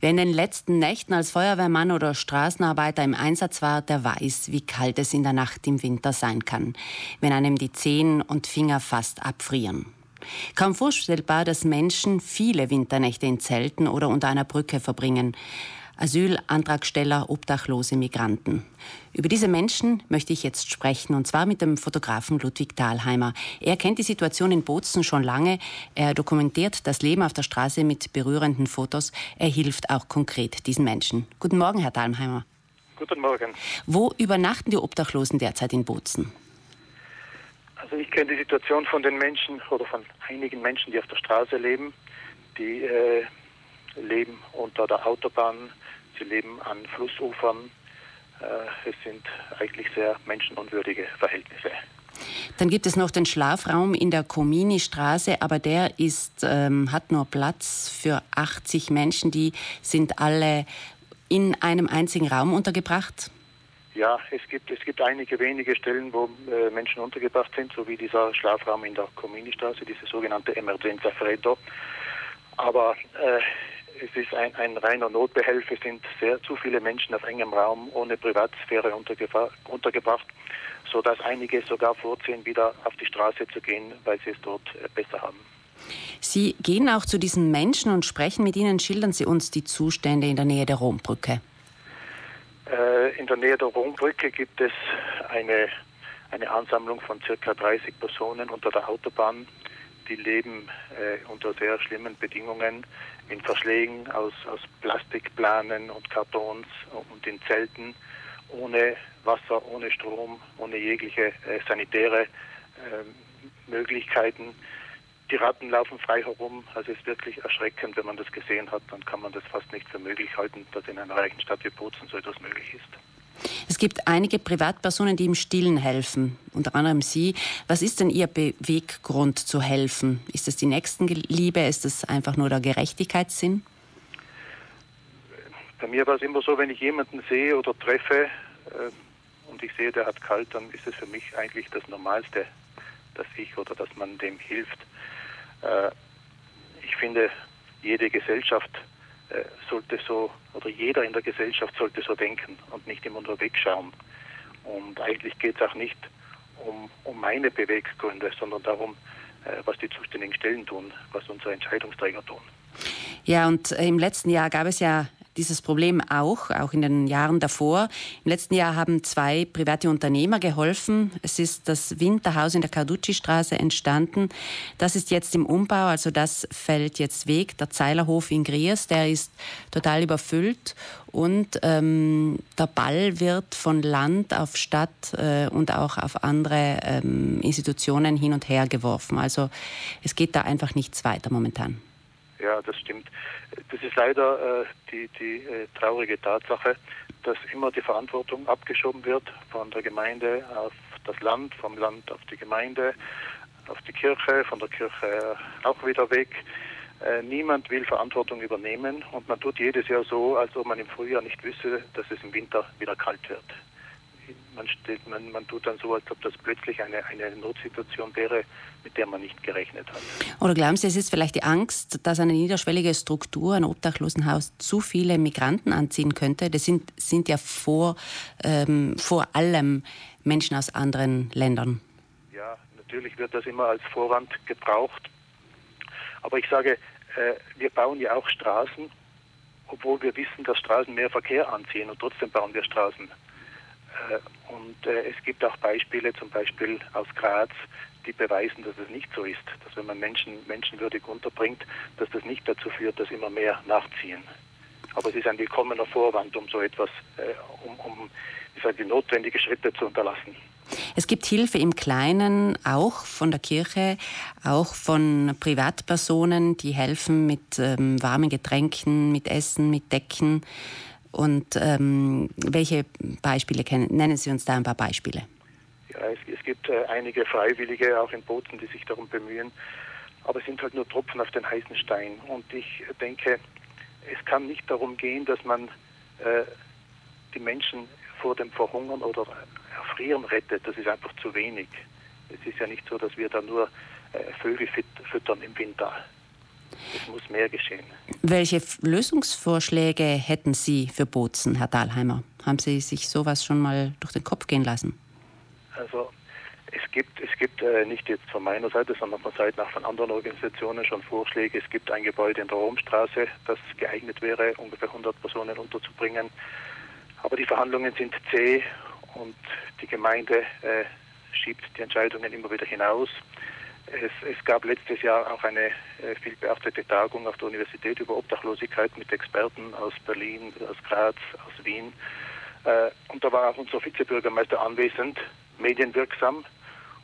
Wer in den letzten Nächten als Feuerwehrmann oder Straßenarbeiter im Einsatz war, der weiß, wie kalt es in der Nacht im Winter sein kann, wenn einem die Zehen und Finger fast abfrieren. Kaum vorstellbar, dass Menschen viele Winternächte in Zelten oder unter einer Brücke verbringen. Asylantragsteller, obdachlose Migranten. Über diese Menschen möchte ich jetzt sprechen, und zwar mit dem Fotografen Ludwig Dahlheimer. Er kennt die Situation in Bozen schon lange. Er dokumentiert das Leben auf der Straße mit berührenden Fotos. Er hilft auch konkret diesen Menschen. Guten Morgen, Herr Dahlheimer. Guten Morgen. Wo übernachten die Obdachlosen derzeit in Bozen? Also ich kenne die Situation von den Menschen oder von einigen Menschen, die auf der Straße leben. Die äh, leben unter der Autobahn, sie leben an Flussufern. Äh, es sind eigentlich sehr menschenunwürdige Verhältnisse. Dann gibt es noch den Schlafraum in der Comini-Straße, aber der ist, ähm, hat nur Platz für 80 Menschen. Die sind alle in einem einzigen Raum untergebracht. Ja, es gibt, es gibt einige wenige Stellen, wo äh, Menschen untergebracht sind, so wie dieser Schlafraum in der Comini-Straße, diese sogenannte Emergenza Freddo. Aber äh, es ist ein, ein reiner Notbehelf. Es sind sehr zu viele Menschen auf engem Raum ohne Privatsphäre untergebracht, sodass einige sogar vorziehen, wieder auf die Straße zu gehen, weil sie es dort äh, besser haben. Sie gehen auch zu diesen Menschen und sprechen mit ihnen. Schildern Sie uns die Zustände in der Nähe der Rombrücke. Äh, in der Nähe der Rombrücke gibt es eine, eine Ansammlung von circa 30 Personen unter der Autobahn. Die leben äh, unter sehr schlimmen Bedingungen in Verschlägen aus, aus Plastikplanen und Kartons und in Zelten, ohne Wasser, ohne Strom, ohne jegliche äh, sanitäre äh, Möglichkeiten. Die Ratten laufen frei herum, also es ist wirklich erschreckend, wenn man das gesehen hat, dann kann man das fast nicht für möglich halten, dass in einer reichen Stadt wie Bozen so etwas möglich ist. Es gibt einige Privatpersonen, die im Stillen helfen, unter anderem Sie. Was ist denn Ihr Beweggrund zu helfen? Ist es die Nächstenliebe? Ist es einfach nur der Gerechtigkeitssinn? Bei mir war es immer so, wenn ich jemanden sehe oder treffe äh, und ich sehe, der hat kalt, dann ist es für mich eigentlich das Normalste, dass ich oder dass man dem hilft. Äh, ich finde, jede Gesellschaft sollte so, oder jeder in der Gesellschaft sollte so denken und nicht immer nur wegschauen. Und eigentlich geht es auch nicht um, um meine Beweggründe, sondern darum, äh, was die zuständigen Stellen tun, was unsere Entscheidungsträger tun. Ja, und im letzten Jahr gab es ja dieses Problem auch, auch in den Jahren davor. Im letzten Jahr haben zwei private Unternehmer geholfen. Es ist das Winterhaus in der Carducci-Straße entstanden. Das ist jetzt im Umbau, also das fällt jetzt weg. Der Zeilerhof in Griers, der ist total überfüllt und ähm, der Ball wird von Land auf Stadt äh, und auch auf andere ähm, Institutionen hin und her geworfen. Also es geht da einfach nichts weiter momentan. Ja, das stimmt. Das ist leider äh, die, die äh, traurige Tatsache, dass immer die Verantwortung abgeschoben wird von der Gemeinde auf das Land, vom Land auf die Gemeinde, auf die Kirche, von der Kirche auch wieder weg. Äh, niemand will Verantwortung übernehmen und man tut jedes Jahr so, als ob man im Frühjahr nicht wüsste, dass es im Winter wieder kalt wird man, steht, man, man tut dann so, als ob das plötzlich eine, eine Notsituation wäre, mit der man nicht gerechnet hat. Oder glauben Sie, es ist vielleicht die Angst, dass eine niederschwellige Struktur, ein Obdachlosenhaus, zu viele Migranten anziehen könnte? Das sind, sind ja vor, ähm, vor allem Menschen aus anderen Ländern. Ja, natürlich wird das immer als Vorwand gebraucht. Aber ich sage, äh, wir bauen ja auch Straßen, obwohl wir wissen, dass Straßen mehr Verkehr anziehen und trotzdem bauen wir Straßen. Äh, und äh, es gibt auch Beispiele, zum Beispiel aus Graz, die beweisen, dass es nicht so ist, dass wenn man Menschen menschenwürdig unterbringt, dass das nicht dazu führt, dass immer mehr nachziehen. Aber es ist ein willkommener Vorwand, um so etwas, äh, um, um ich sage, die notwendigen Schritte zu unterlassen. Es gibt Hilfe im Kleinen, auch von der Kirche, auch von Privatpersonen, die helfen mit ähm, warmen Getränken, mit Essen, mit Decken. Und ähm, welche Beispiele kennen? Nennen Sie uns da ein paar Beispiele. Ja, es, es gibt äh, einige Freiwillige, auch in Bozen, die sich darum bemühen. Aber es sind halt nur Tropfen auf den heißen Stein. Und ich denke, es kann nicht darum gehen, dass man äh, die Menschen vor dem Verhungern oder Erfrieren rettet. Das ist einfach zu wenig. Es ist ja nicht so, dass wir da nur äh, Vögel füttern im Winter. Es muss mehr geschehen. Welche Lösungsvorschläge hätten Sie für Bozen, Herr Dahlheimer? Haben Sie sich sowas schon mal durch den Kopf gehen lassen? Also es gibt, es gibt äh, nicht jetzt von meiner Seite, sondern von Seiten auch von anderen Organisationen schon Vorschläge. Es gibt ein Gebäude in der Romstraße, das geeignet wäre, ungefähr 100 Personen unterzubringen. Aber die Verhandlungen sind zäh und die Gemeinde äh, schiebt die Entscheidungen immer wieder hinaus. Es, es, gab letztes Jahr auch eine äh, viel beachtete Tagung auf der Universität über Obdachlosigkeit mit Experten aus Berlin, aus Graz, aus Wien. Äh, und da war auch unser Vizebürgermeister anwesend, medienwirksam.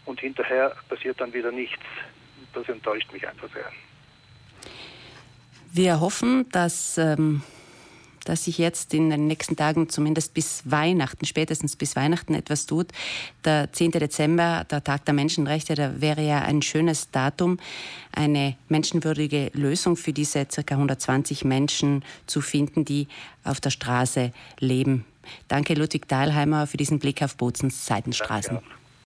Und hinterher passiert dann wieder nichts. Das enttäuscht mich einfach sehr. Wir hoffen, dass ähm, dass sich jetzt in den nächsten Tagen zumindest bis Weihnachten, spätestens bis Weihnachten etwas tut. Der 10. Dezember, der Tag der Menschenrechte, da wäre ja ein schönes Datum, eine menschenwürdige Lösung für diese ca. 120 Menschen zu finden, die auf der Straße leben. Danke Ludwig Dahlheimer für diesen Blick auf Bozens Seitenstraßen. Danke